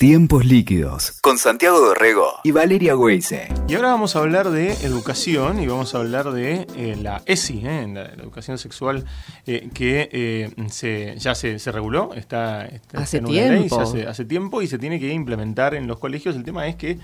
Tiempos líquidos con Santiago Dorrego y Valeria Weise. Y ahora vamos a hablar de educación y vamos a hablar de eh, la ESI, eh, la, educación sexual eh, que se, ya se, reguló, está, hace en una tiempo. Ley, hace, tiempo y se tiene que implementar en los colegios. El tema es que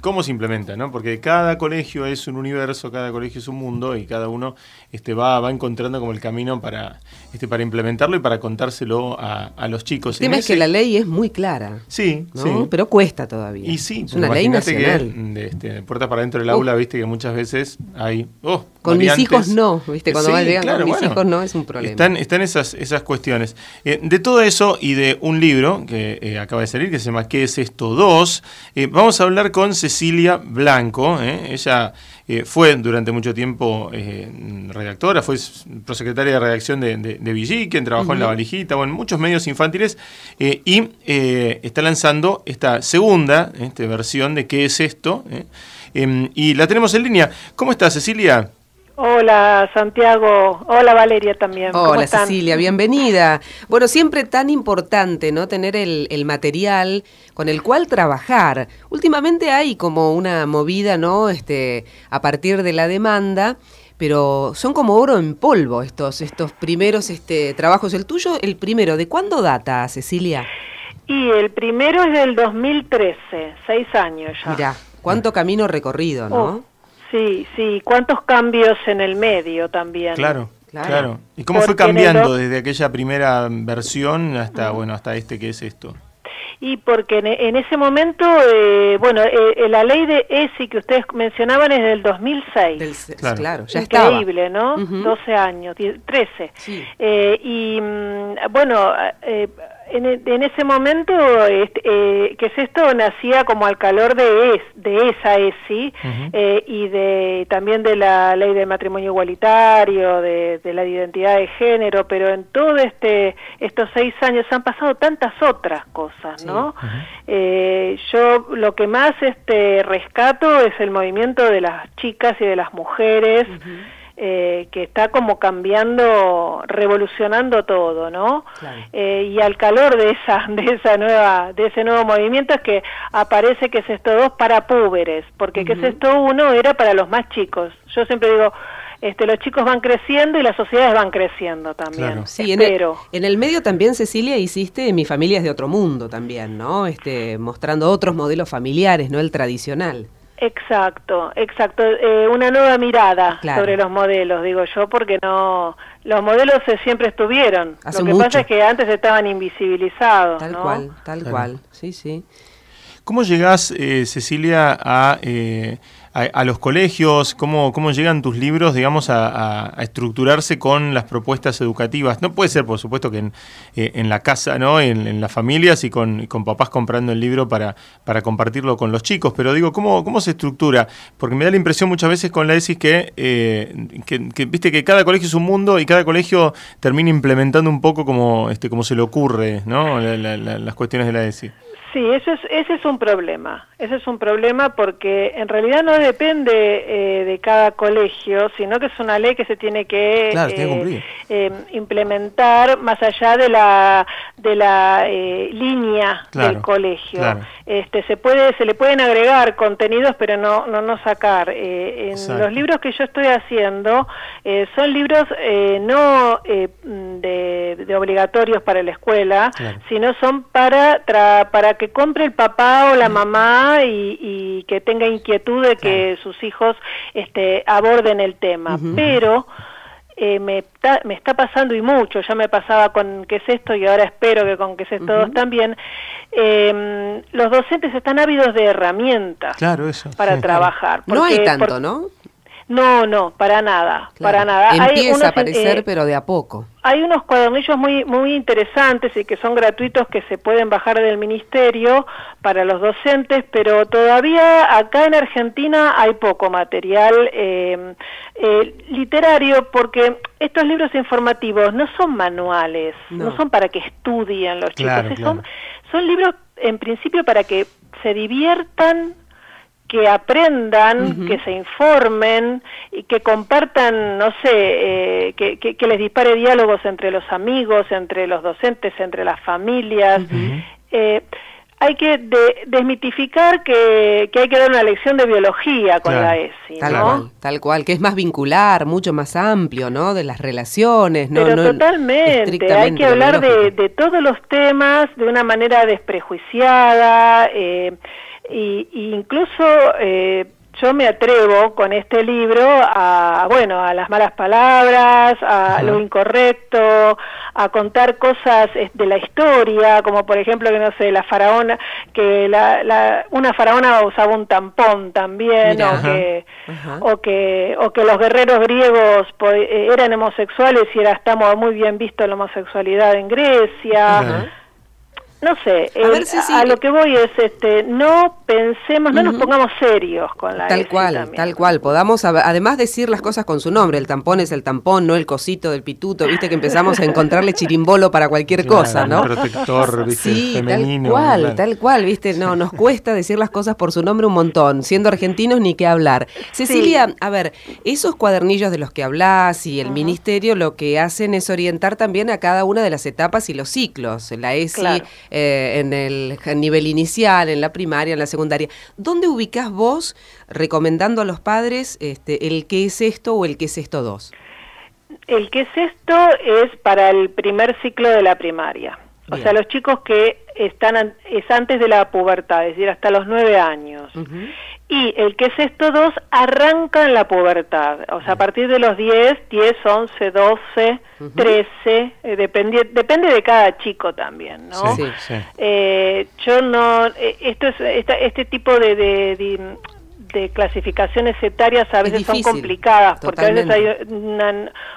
cómo se implementa, ¿no? Porque cada colegio es un universo, cada colegio es un mundo y cada uno este, va, va encontrando como el camino para, este, para implementarlo y para contárselo a, los chicos. El tema es que la ley es muy clara. Sí, Sí, Pero cuesta todavía. Y sí, es una ley nacional. Que, de, este, puertas para dentro del aula, viste que muchas veces hay. Oh, con mis hijos no, viste, cuando sí, con mis hijos no es un problema. Están, están esas, esas cuestiones. Eh, de todo eso y de un libro que eh, acaba de salir, que se llama ¿Qué es esto 2? Eh, vamos a hablar con Cecilia Blanco. Ella fue durante mucho tiempo redactora, fue prosecretaria de redacción de, de, de quien trabajó en La Valijita, bueno, en muchos medios infantiles, y está lanzando esta segunda este, versión de ¿Qué es esto? Em, y la tenemos en línea. ¿Cómo estás, Cecilia? Hola Santiago, hola Valeria también. Hola Cecilia, bienvenida. Bueno, siempre tan importante, ¿no? Tener el, material con el cual trabajar. Últimamente hay como una movida, ¿no? Este, a partir de la demanda, pero son como oro en polvo estos, estos primeros este, trabajos. El tuyo, el primero, ¿de cuándo data, Cecilia? Y el primero es del 2013, seis años ya. Mira, cuánto camino recorrido, ¿no? Oh. Sí, sí, cuántos cambios en el medio también. Claro. Claro. ¿Y cómo fue cambiando desde aquella primera versión hasta bueno hasta este que es esto? Y porque en, ese momento, eh, bueno, eh, eh, la ley de ESI que ustedes mencionaban es del 2006. claro. claro, ya Increíble, ¿no? 12 años, 13. Sí. y mm, bueno, en, en, ese momento, este, eh, que es esto, nacía como al calor de, de esa ESI eh, y de también de la ley de matrimonio igualitario, de, la identidad de género, pero en todo este estos seis años han pasado tantas otras cosas, ¿no? eh, yo lo que más este rescato es el movimiento de las chicas y de las mujeres. Eh, que está como cambiando, revolucionando todo, ¿no? Eh, y al calor de esa, de esa nueva, de ese nuevo movimiento es que aparece que es esto dos para púberes, porque que es esto uno era para los más chicos. Yo siempre digo, este, los chicos van creciendo y las sociedades van creciendo también. Sí, en el, en el, medio también, Cecilia, hiciste Mi familia es de otro mundo también, ¿no? Este, mostrando otros modelos familiares, no el tradicional. Exacto, exacto. Eh, una nueva mirada sobre los modelos, digo yo, porque no los modelos siempre estuvieron. Lo que pasa es que antes estaban invisibilizados. Tal cual, tal cual. Sí, sí. ¿Cómo llegás, eh, Cecilia, a eh, a, los colegios? ¿Cómo, ¿Cómo llegan tus libros, digamos, a, estructurarse con las propuestas educativas? No puede ser, por supuesto, que en, eh, la casa, ¿no? En, las familias y con, papás comprando el libro para, para compartirlo con los chicos, pero digo, ¿cómo, ¿cómo se estructura? Porque me da la impresión muchas veces con la ESIS que, eh, que, viste, que cada colegio es un mundo y cada colegio termina implementando un poco como, este, como se le ocurre, ¿no? las cuestiones de la ESI. Sí, eso es, ese es un problema. Ese es un problema porque en realidad no depende eh, de cada colegio, sino que es una ley que se tiene que eh, eh, implementar más allá de la de la línea del colegio. Este, se puede se le pueden agregar contenidos, pero no no no sacar. en los libros que yo estoy haciendo son libros no de, obligatorios para la escuela, sino son para para que compre el papá o la mamá y, que tenga inquietud de que sus hijos este, aborden el tema. Pero eh, me, me está pasando y mucho, ya me pasaba con qué es esto y ahora espero que con qué es esto también, em, los docentes están ávidos de herramientas para trabajar. no hay tanto, ¿no? No, no, para nada, para nada. Empieza a aparecer, eh, pero de a poco. Hay unos cuadernillos muy muy interesantes y que son gratuitos que se pueden bajar del ministerio para los docentes, pero todavía acá en Argentina hay poco material eh, eh, literario porque estos libros informativos no son manuales, no, son para que estudien los chicos, Son, son libros en principio para que se diviertan que aprendan, que se informen y que compartan, no sé, eh, que, que, les dispare diálogos entre los amigos, entre los docentes, entre las familias. Eh, hay que desmitificar que, hay que dar una lección de biología con la ESI, tal Cual, tal cual, que es más vincular, mucho más amplio, ¿no? De las relaciones, ¿no? Pero totalmente, hay que hablar de, de, todos los temas de una manera desprejuiciada, eh, y, incluso eh, yo me atrevo con este libro a, bueno, a las malas palabras, a lo incorrecto, a contar cosas de la historia, como por ejemplo que no sé, la faraona, que la, una faraona usaba un tampón también, o, que, o que o que los guerreros griegos eh, eran homosexuales y era estamos muy bien visto la homosexualidad en Grecia. No sé, a, lo que voy es, este, no pensemos, no nos pongamos serios con la Tal cual, tal cual, podamos además decir las cosas con su nombre, el tampón es el tampón, no el cosito del pituto, viste que empezamos a encontrarle chirimbolo para cualquier cosa, ¿no? protector, viste, sí, tal cual, tal cual, viste, no, nos cuesta decir las cosas por su nombre un montón, siendo argentinos ni qué hablar. Cecilia, a ver, esos cuadernillos de los que hablas y el ministerio lo que hacen es orientar también a cada una de las etapas y los ciclos, la ESI... Eh, en el nivel inicial, en la primaria, en la secundaria. ¿Dónde ubicás vos recomendando a los padres este, el qué es esto o el qué es esto 2? El qué es esto es para el primer ciclo de la primaria. O sea, los chicos que están es antes de la pubertad, es decir, hasta los nueve años. Y el que es esto dos arranca en la pubertad, o sea, a partir de los 10, 10, 11, 12, 13, depende, depende de cada chico también, ¿no? Sí, sí. Eh, yo no, eh, esto es, este tipo de, de, de clasificaciones etarias a veces son complicadas, porque a veces hay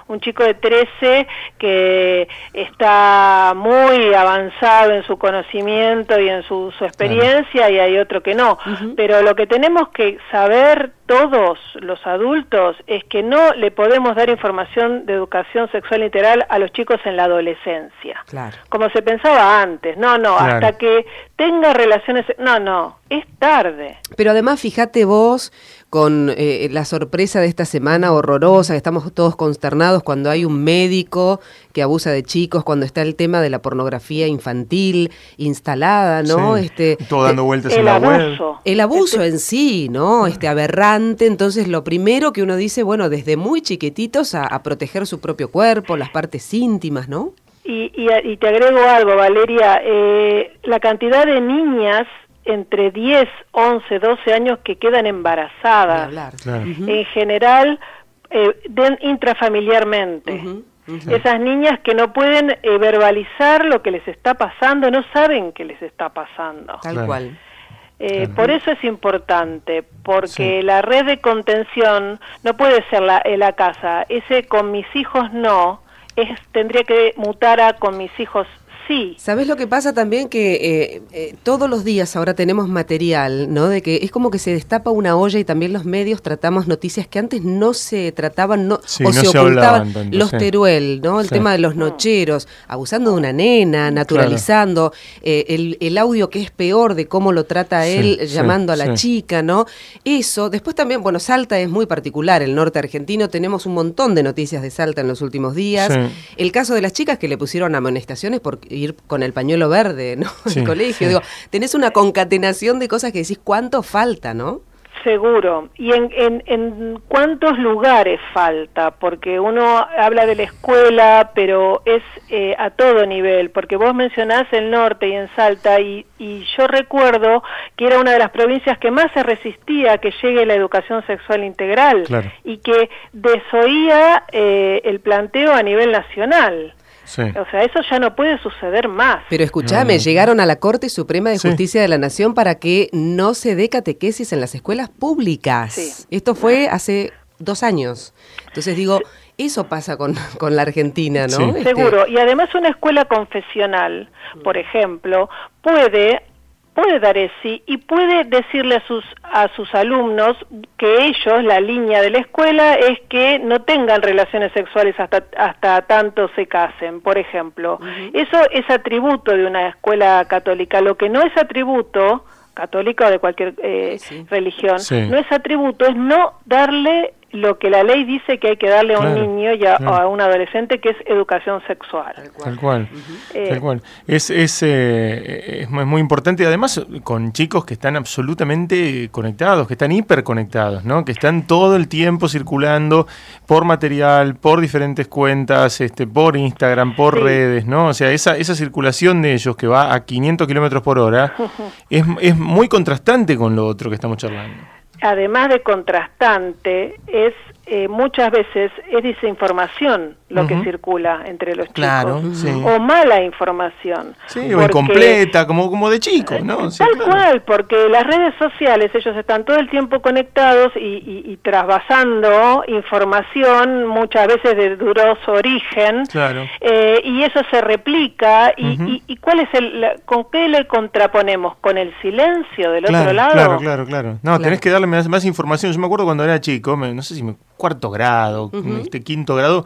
un chico de 13 que está muy avanzado en su conocimiento y en su, experiencia y hay otro que no. Pero lo que tenemos que saber todos los adultos es que no le podemos dar información de educación sexual integral a los chicos en la adolescencia, como se pensaba antes. No, no, hasta que tenga relaciones, no, no, es tarde. Pero además, fíjate vos con eh, la sorpresa de esta semana horrorosa, que estamos todos consternados cuando hay un médico que abusa de chicos, cuando está el tema de la pornografía infantil instalada, ¿no? este, todo dando vueltas en la abuso. web. El abuso en sí, ¿no? Este aberrante. Entonces, lo primero que uno dice, bueno, desde muy chiquititos a, proteger su propio cuerpo, las partes íntimas, ¿no? Y, y, te agrego algo, Valeria, eh, la cantidad de niñas entre 10, 11, 12 años que quedan embarazadas, en general eh, intrafamiliarmente. Esas niñas que no pueden eh, verbalizar lo que les está pasando, no saben qué les está pasando. Tal cual. Eh, por eso es importante, porque la red de contención no puede ser la, la casa. Ese con mis hijos no, es, tendría que mutar a con mis hijos sí. ¿Sabes lo que pasa también? Que eh, eh, todos los días ahora tenemos material, ¿no? De que es como que se destapa una olla y también los medios tratamos noticias que antes no se trataban no, o se, ocultaban. los teruel, ¿no? El tema de los nocheros, abusando de una nena, naturalizando, eh, el, audio que es peor de cómo lo trata él llamando a la chica, ¿no? Eso, después también, bueno, Salta es muy particular, el norte argentino, tenemos un montón de noticias de Salta en los últimos días. El caso de las chicas que le pusieron amonestaciones porque ir con el pañuelo verde, ¿no? el colegio. Digo, tenés una concatenación de cosas que decís cuánto falta, ¿no? Seguro. ¿Y en, en, en, cuántos lugares falta? Porque uno habla de la escuela, pero es eh, a todo nivel, porque vos mencionás el norte y en Salta, y, y, yo recuerdo que era una de las provincias que más se resistía a que llegue la educación sexual integral y que desoía eh, el planteo a nivel nacional. O sea, eso ya no puede suceder más. Pero escúchame, llegaron a la Corte Suprema de Justicia de la Nación para que no se dé catequesis en las escuelas públicas. Esto fue hace dos años. Entonces digo, eso pasa con, con la Argentina, ¿no? Este Seguro. Y además una escuela confesional, por ejemplo, puede puede dar ese y puede decirle a sus a sus alumnos que ellos la línea de la escuela es que no tengan relaciones sexuales hasta hasta tanto se casen por ejemplo. Eso es atributo de una escuela católica. Lo que no es atributo católica o de cualquier eh, religión no es atributo es no darle lo que la ley dice que hay que darle a un niño y a, un adolescente, que es educación sexual. Tal cual. Tal cual. Es, es, eh, es, muy importante, además, con chicos que están absolutamente conectados, que están hiperconectados, ¿no? que están todo el tiempo circulando por material, por diferentes cuentas, este, por Instagram, por redes, ¿no? O sea, esa, esa circulación de ellos que va a 500 kilómetros por hora es, es muy contrastante con lo otro que estamos charlando además de contrastante, es eh, muchas veces es desinformación lo que circula entre los claro, chicos o mala información. Sí o incompleta como como de chicos no tal cual porque las redes sociales ellos están todo el tiempo conectados y, y, trasvasando información muchas veces de duroso origen claro. Eh, y eso se replica y, y, cuál es el con qué le contraponemos con el silencio del otro lado claro claro claro. No tenés que darle más, más información. Yo me acuerdo cuando era chico no sé si me cuarto grado, este quinto grado,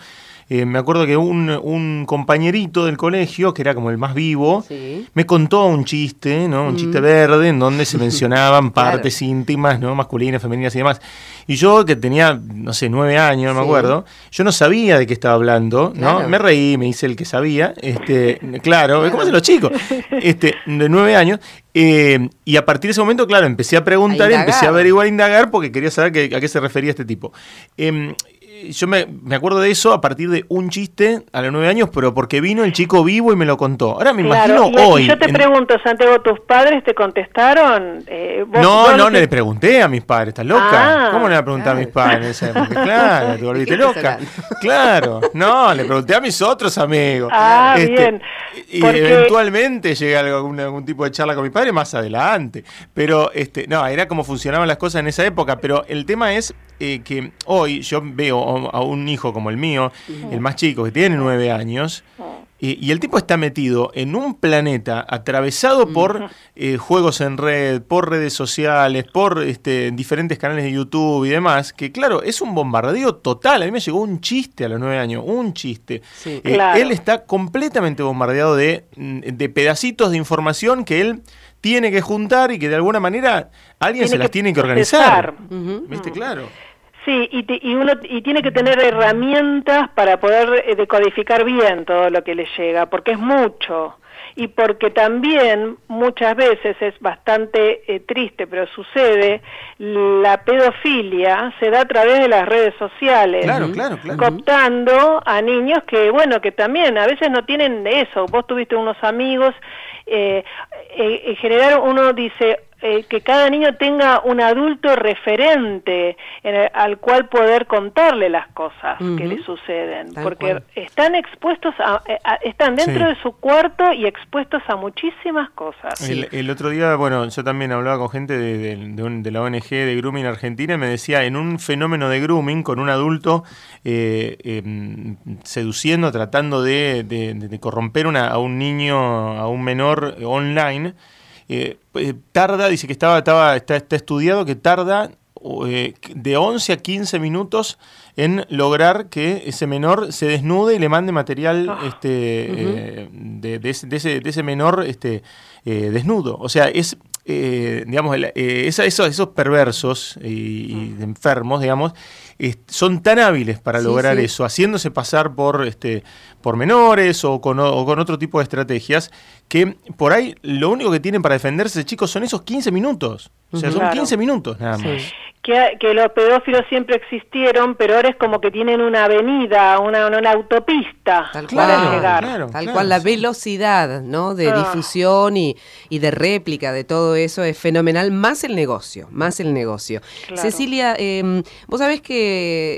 eh, me acuerdo que un, un, compañerito del colegio, que era como el más vivo, me contó un chiste, ¿no? Un chiste verde, en donde se mencionaban partes íntimas, ¿no? Masculinas, femeninas y demás. Y yo, que tenía, no sé, nueve años, no me acuerdo, yo no sabía de qué estaba hablando, ¿no? Me reí, me hice el que sabía, este, claro, ¿cómo hacen los chicos? Este, de nueve años. Eh, y a partir de ese momento, claro, empecé a preguntar, empecé a averiguar, a indagar, porque quería saber a qué se refería este tipo. Em, yo me, acuerdo de eso a partir de un chiste a los nueve años, pero porque vino el chico vivo y me lo contó. Ahora me imagino hoy. Yo te pregunto, Santiago, ¿tus padres te contestaron? Eh, no, no, le pregunté a mis padres, ¿estás loca? Ah, ¿Cómo le voy a preguntar a mis padres? claro, te volviste loca. Claro, no, le pregunté a mis otros amigos. Ah, este, bien. Y eventualmente llegué a algún, algún, tipo de charla con mis padres más adelante. Pero, este, no, era como funcionaban las cosas en esa época. Pero el tema es eh, que hoy yo veo a un hijo como el mío, el más chico, que tiene nueve años, y, el tipo está metido en un planeta atravesado por eh, juegos en red, por redes sociales, por este, diferentes canales de YouTube y demás, que claro, es un bombardeo total. A mí me llegó un chiste a los nueve años, un chiste. Eh, él está completamente bombardeado de, de pedacitos de información que él tiene que juntar y que de alguna manera alguien se las tiene que organizar. ¿Viste? Claro. Sí, y, y, uno y tiene que tener herramientas para poder eh, decodificar bien todo lo que le llega, porque es mucho. Y porque también muchas veces es bastante eh, triste, pero sucede, la pedofilia se da a través de las redes sociales, claro, claro, cooptando a niños que, bueno, que también a veces no tienen eso. Vos tuviste unos amigos, eh, en general uno dice, eh, que cada niño tenga un adulto referente al cual poder contarle las cosas que le suceden, porque están expuestos eh, a, están dentro de su cuarto y expuestos a muchísimas cosas. El, otro día, bueno, yo también hablaba con gente de, de, la ONG de Grooming Argentina y me decía, en un fenómeno de grooming con un adulto eh, em, seduciendo, tratando de, corromper a un niño, a un menor online, eh, pues, tarda, dice que estaba, estaba, está, estudiado que tarda eh, de 11 a 15 minutos en lograr que ese menor se desnude y le mande material ah. este, eh, de, ese, de, ese, menor este, desnudo. O sea, es, digamos, esos, perversos y, mm. enfermos, digamos, son tan hábiles para lograr eso, haciéndose pasar por, este, por menores o con, o con otro tipo de estrategias, que por ahí lo único que tienen para defenderse, chicos, son esos 15 minutos. O sea, son 15 minutos nada más que, los pedófilos siempre existieron, pero ahora es como que tienen una avenida, una, una autopista Tal para llegar. Tal cual, la velocidad ¿no? de ah. difusión y, y, de réplica de todo eso es fenomenal, más el negocio, más el negocio. Cecilia, eh, vos sabés que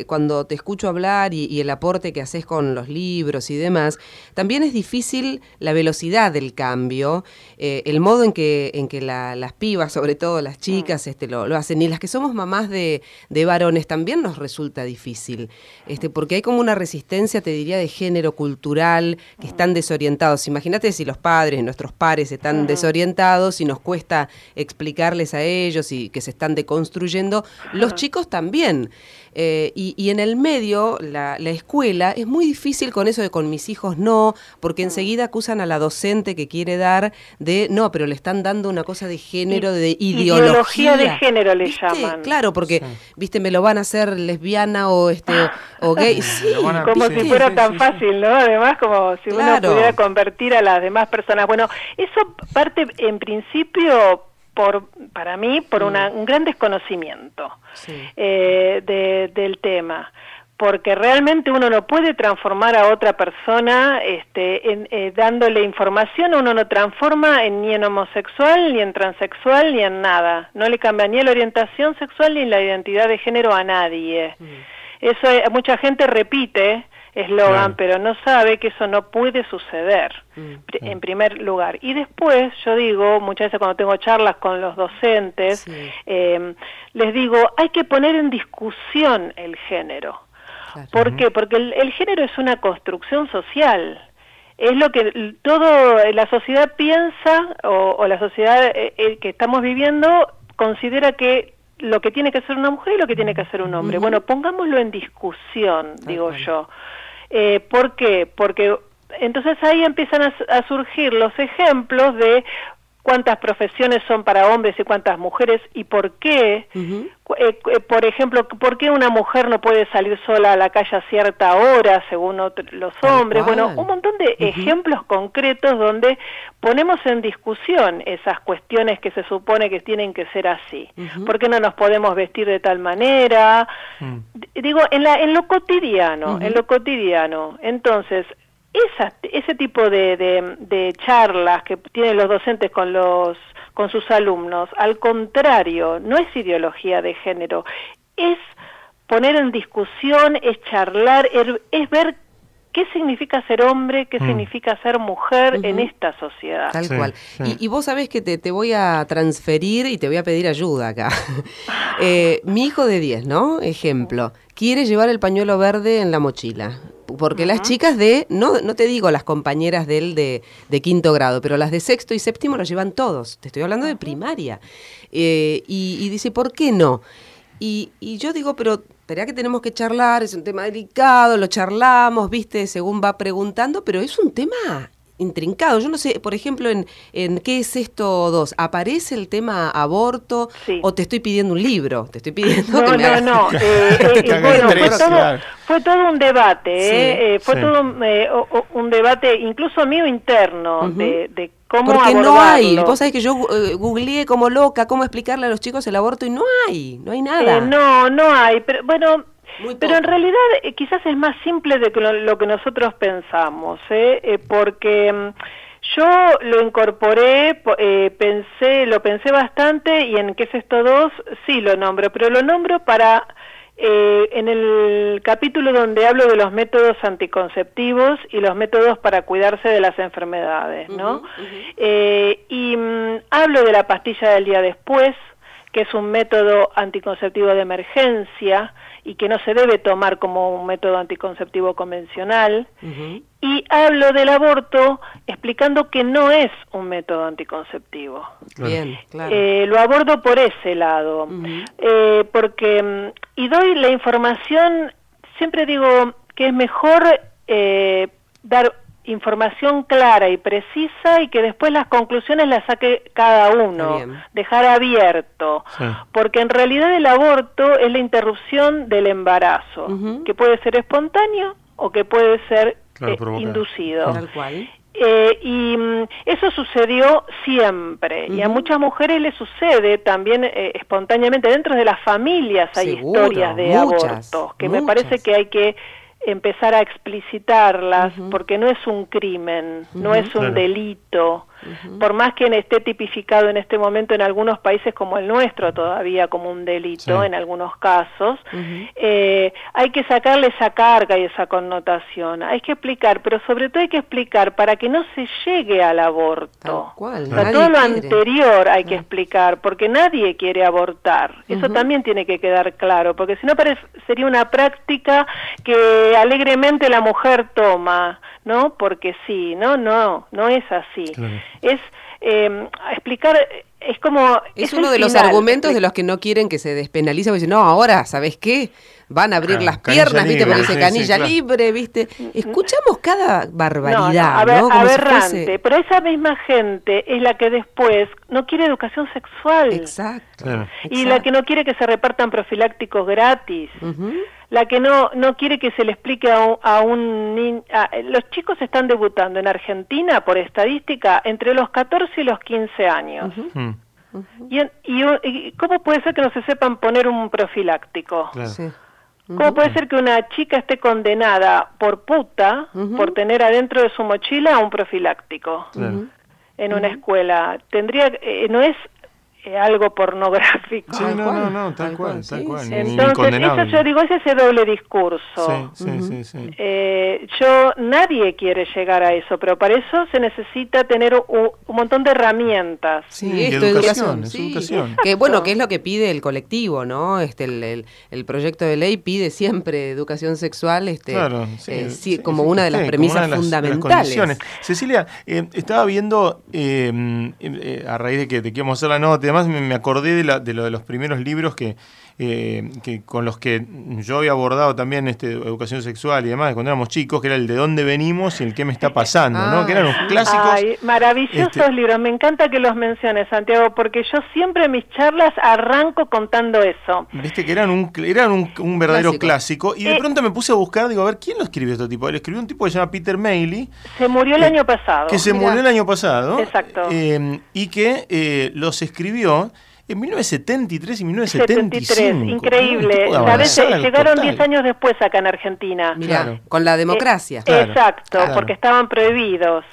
cuando te escucho hablar y, el aporte que haces con los libros y demás, también es difícil la velocidad del cambio, eh, el modo en que, en que las pibas, sobre todo las chicas, este, lo, lo hacen, y las que somos mamás, más de, varones también nos resulta difícil, este, porque hay como una resistencia, te diría, de género cultural, que están desorientados. Imagínate si los padres, nuestros pares están desorientados y nos cuesta explicarles a ellos y que se están deconstruyendo, los chicos también. Eh, y, en el medio, la, escuela, es muy difícil con eso de con mis hijos no, porque enseguida acusan a la docente que quiere dar de, no, pero le están dando una cosa de género, de ideología. de género le llaman. Claro, porque, viste, me lo van a hacer lesbiana o este o, gay. Sí, como si fuera tan fácil, ¿no? Además, como si uno pudiera convertir a las demás personas. Bueno, eso parte en principio por, para mí, por mm. un gran desconocimiento eh, del tema porque realmente uno no puede transformar a otra persona este, en, eh, dándole información, uno no transforma en, ni en homosexual, ni en transexual, ni en nada. No le cambia ni la orientación sexual ni la identidad de género a nadie. Mm. Eso eh, mucha gente repite eslogan, pero no sabe que eso no puede suceder, mm. en primer lugar. Y después, yo digo, muchas veces cuando tengo charlas con los docentes, eh, les digo, hay que poner en discusión el género. ¿Por qué? Porque el, género es una construcción social. Es lo que todo la sociedad piensa o, la sociedad eh, eh, que estamos viviendo considera que lo que tiene que ser una mujer y lo que tiene que ser un hombre. Bueno, pongámoslo en discusión, digo yo. Eh, ¿Por qué? Porque entonces ahí empiezan a, surgir los ejemplos de cuántas profesiones son para hombres y cuántas mujeres y por qué. Eh, eh, por ejemplo, por qué una mujer no puede salir sola a la calle a cierta hora según los hombres. Bueno, un montón de ejemplos concretos donde ponemos en discusión esas cuestiones que se supone que tienen que ser así. ¿Por qué no nos podemos vestir de tal manera? Mm. Digo, en, la, en lo cotidiano, en lo cotidiano. Entonces, ese tipo de, charlas que tienen los docentes con los con sus alumnos, al contrario, no es ideología de género, es poner en discusión, es charlar, er, es ver qué significa ser hombre, qué mm. significa ser mujer en esta sociedad. Tal cual. Y, vos sabés que te, voy a transferir y te voy a pedir ayuda acá. Eh, mi hijo de 10, ¿no? Ejemplo, quiere llevar el pañuelo verde en la mochila porque las chicas de, no, no te digo las compañeras de él de, quinto grado, pero las de sexto y séptimo lo llevan todos. Te estoy hablando de primaria. Eh, y, dice, ¿por qué no? Y, y yo digo, pero tarea que tenemos que charlar, es un tema delicado, lo charlamos, viste, según va preguntando, pero es un tema intrincado. Yo no sé, por ejemplo, en, en ¿Qué es esto dos? ¿Aparece el tema aborto o te estoy pidiendo un libro? Te estoy pidiendo no, no, no, eh, eh, bueno, fue, todo, un debate, eh, fue todo un, debate incluso mío interno de, de cómo Porque no hay, vos sabés que yo googleé como loca cómo explicarle a los chicos el aborto y no hay, no hay nada. no, no hay, pero bueno pero en realidad eh, quizás es más simple de lo, que nosotros pensamos, ¿eh? eh porque mm, yo lo incorporé, eh, pensé, lo pensé bastante y en qué es esto dos sí lo nombro, pero lo nombro para en el capítulo donde hablo de los métodos anticonceptivos y los métodos para cuidarse de las enfermedades, ¿no? y mm, hablo de la pastilla del día después, que es un método anticonceptivo de emergencia, y que no se debe tomar como un método anticonceptivo convencional. Y hablo del aborto explicando que no es un método anticonceptivo. Bien, claro. Eh, lo abordo por ese lado, eh, porque, mm, y doy la información, siempre digo que es mejor eh, dar información clara y precisa y que después las conclusiones las saque cada uno, dejar abierto, porque en realidad el aborto es la interrupción del embarazo, que puede ser espontáneo o que puede ser eh, inducido. Eh, y mm, eso sucedió siempre y a muchas mujeres les sucede también eh, espontáneamente. Dentro de las familias hay historias de abortos que me parece que hay que empezar a explicitarlas porque no es un crimen, no es un delito, por más que esté tipificado en este momento en algunos países como el nuestro todavía como un delito en algunos casos, eh, hay que sacarle esa carga y esa connotación, hay que explicar, pero sobre todo hay que explicar para que no se llegue al aborto. todo lo anterior hay que explicar, porque nadie quiere abortar, eso también tiene que quedar claro, porque si no sería una práctica que alegremente la mujer toma, ¿no? Porque sí, no, no, no es así. Es eh, explicar, es como... Es, uno de los argumentos de los que no quieren que se despenalice, porque dicen, no, ahora, ¿sabes qué? Van a abrir las piernas, ¿viste? Porque dice canilla libre, ¿viste? Escuchamos cada barbaridad, ¿no? aberrante, pero esa misma gente es la que después no quiere educación sexual. Exacto. Y la que no quiere que se repartan profilácticos gratis. La que no, no quiere que se le explique a un, niño... Los chicos están debutando en Argentina, por estadística, entre los 14 y los 15 años. y, y, cómo puede ser que no se sepan poner un profiláctico? ¿Cómo puede ser que una chica esté condenada por puta por tener adentro de su mochila un profiláctico en una escuela? Tendría, eh, no es algo pornográfico. Sí, no, no, no, tal, cual, tal cual. Entonces, eso yo digo, es ese doble discurso. Sí, sí, sí, eh, yo, nadie quiere llegar a eso, pero para eso se necesita tener un, montón de herramientas. Sí, esto, educación, educación. Que bueno, que es lo que pide el colectivo, ¿no? Este, el, el, proyecto de ley pide siempre educación sexual, este, claro, eh, como una de las premisas fundamentales. Cecilia, estaba viendo, a raíz de que te queremos hacer la nota, además me, acordé de, la, de lo de los primeros libros que, eh, que con los que yo había abordado también este, educación sexual y demás, cuando éramos chicos, que era el de dónde venimos y el qué me está pasando, ¿no? Que eran los clásicos. Ay, maravillosos este libros, me encanta que los menciones, Santiago, porque yo siempre en mis charlas arranco contando eso. Viste que eran un, eran un, verdadero clásico. y de eh, pronto me puse a buscar, digo, a ver, ¿quién lo escribió este tipo? Él escribió un tipo que se llama Peter Mailey. Se murió el año pasado. Que se murió el año pasado. Exacto. Eh, y que los escribió en 1973 y 1975. increíble. ¿Sabes? Llegaron 10 años después acá en Argentina. Mira, con la democracia. exacto, porque estaban prohibidos.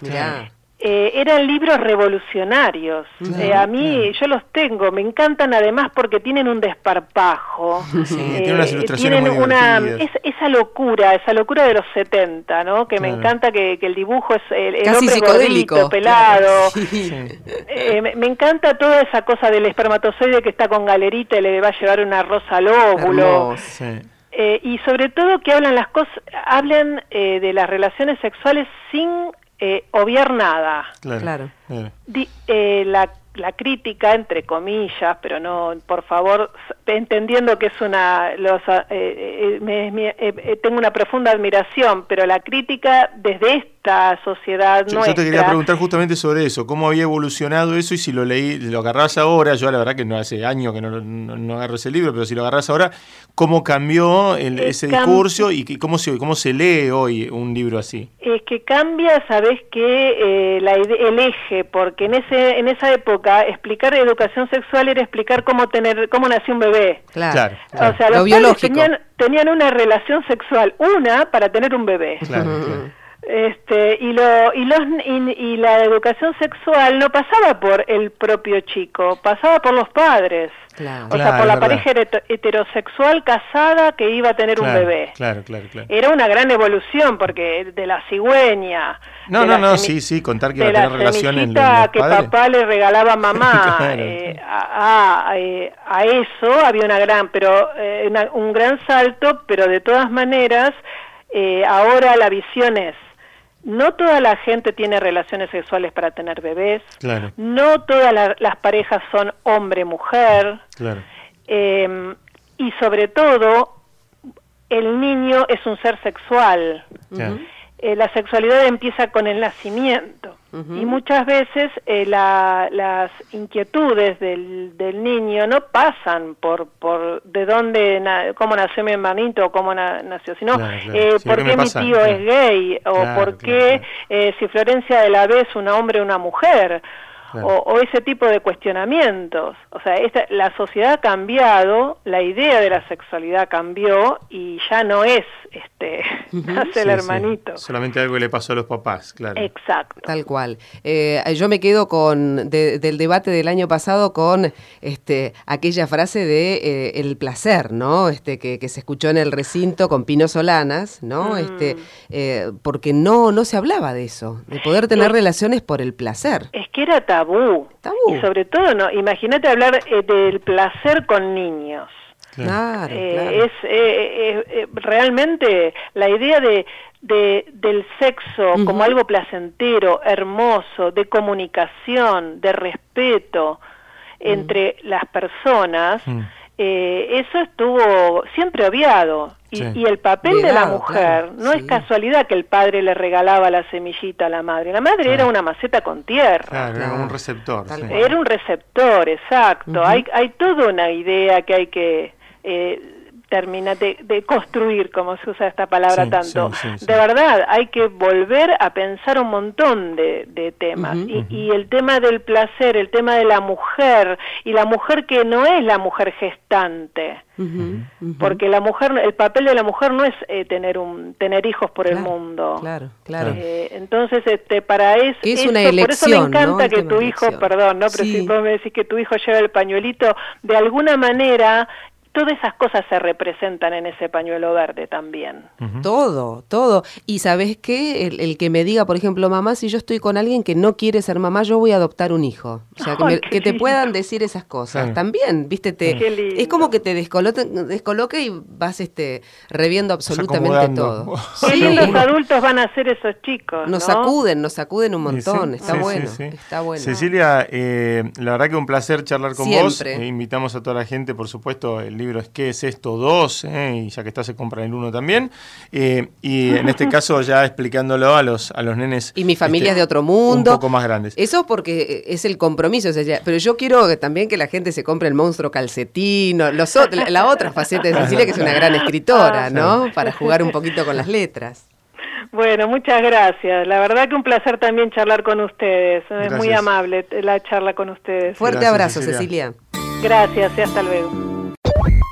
Eh, eran libros revolucionarios. Eh, a mí, yo los tengo, me encantan además porque tienen un desparpajo. Sí, eh, tienen unas ilustraciones tienen una, esa locura, esa locura de los 70, ¿no? Que me encanta que, el dibujo es el, hombre gordito, pelado. me, encanta toda esa cosa del espermatozoide que está con galerita y le va a llevar una rosa al óvulo. y sobre todo que hablan las cosas, hablan de las relaciones sexuales sin eh, obviar nada. Claro. Eh, la, la, crítica, entre comillas, pero no, por favor, entendiendo que es una... Los, eh, eh, tengo una profunda admiración, pero la crítica desde esta sociedad yo, Yo te quería preguntar justamente sobre eso, cómo había evolucionado eso y si lo leí, lo agarrás ahora, yo la verdad que no hace años que no, no, agarro ese libro, pero si lo agarrás ahora, ¿cómo cambió ese discurso y cómo se, cómo se lee hoy un libro así? Es que cambia, sabes que eh, la, el eje, porque en ese en esa época explicar educación sexual era explicar cómo tener cómo nació un bebé. Claro. O sea, los lo tenían, tenían una relación sexual, una para tener un bebé. Claro, este y lo y los y, la educación sexual no pasaba por el propio chico pasaba por los padres. O sea por la pareja heterosexual casada que iba a tener un bebé. claro claro claro. Era una gran evolución porque de la cigüeña no no no sí sí contar que iba a tener relaciones que papá le regalaba a mamá eh, a, eh, a, eso había una gran pero eh, un gran salto pero de todas maneras ahora la visión es no toda la gente tiene relaciones sexuales para tener bebés. No todas las parejas son hombre-mujer. Em, y sobre todo, el niño es un ser sexual. Eh, la sexualidad empieza con el nacimiento. Y muchas veces eh, las inquietudes del, del, niño no pasan por, por de dónde, cómo nació mi hermanito o cómo nació, sino eh, por qué, mi tío es gay o por qué si Florencia de la B es un hombre o una mujer o, ese tipo de cuestionamientos. O sea, esta, la sociedad ha cambiado, la idea de la sexualidad cambió y ya no es este hace el hermanito. Solamente algo le pasó a los papás, claro. Exacto. Tal cual. Eh, yo me quedo con del debate del año pasado con este aquella frase de eh, el placer, ¿no? Este que, se escuchó en el recinto con Pino Solanas, ¿no? Mm. Este eh, porque no no se hablaba de eso, de poder tener relaciones por el placer. Es que era tabú. Y sobre todo, no, imagínate hablar eh, del placer con niños. Claro, eh, Es eh, realmente la idea de, del sexo como algo placentero, hermoso, de comunicación, de respeto entre las personas. Eh, eso estuvo siempre obviado. Y, el papel de la mujer, no es casualidad que el padre le regalaba la semillita a la madre. La madre era una maceta con tierra. era un receptor. Era un receptor, exacto. hay, hay toda una idea que hay que... Eh, termina de, construir, como se usa esta palabra tanto. de verdad, hay que volver a pensar un montón de, temas. y, el tema del placer, el tema de la mujer, y la mujer que no es la mujer gestante. Porque la mujer, el papel de la mujer no es eh, tener un tener hijos por el mundo. Claro, claro. Eh, entonces, este, para eso, es una elección, por eso me encanta que tu hijo, perdón, no, pero si vos me decís que tu hijo lleva el pañuelito, de alguna manera todas esas cosas se representan en ese pañuelo verde también. Todo, todo. Y sabes qué, el, que me diga, por ejemplo, mamá, si yo estoy con alguien que no quiere ser mamá, yo voy a adoptar un hijo. O sea, que, te puedan decir esas cosas. También, viste, te, es como que te descoloque y vas este reviendo absolutamente todo. Qué lindos adultos van a ser esos chicos. Nos sacuden, nos sacuden un montón. está, bueno, está bueno. Cecilia, eh, la verdad que un placer charlar con vos. Eh, invitamos a toda la gente, por supuesto, el libro es ¿Qué es esto? Dos, eh, y ya que está se compra el uno también. Eh, y en este caso ya explicándolo a los, a los nenes. Y mi familia es de otro mundo. Un poco más grandes. Eso porque es el compromiso. pero yo quiero también que la gente se compre el monstruo calcetino, los, la, otra faceta de Cecilia, que es una gran escritora, ¿no? Para jugar un poquito con las letras. Bueno, muchas gracias. La verdad que un placer también charlar con ustedes. Es muy amable la charla con ustedes. Fuerte abrazo, Cecilia. Gracias y hasta luego.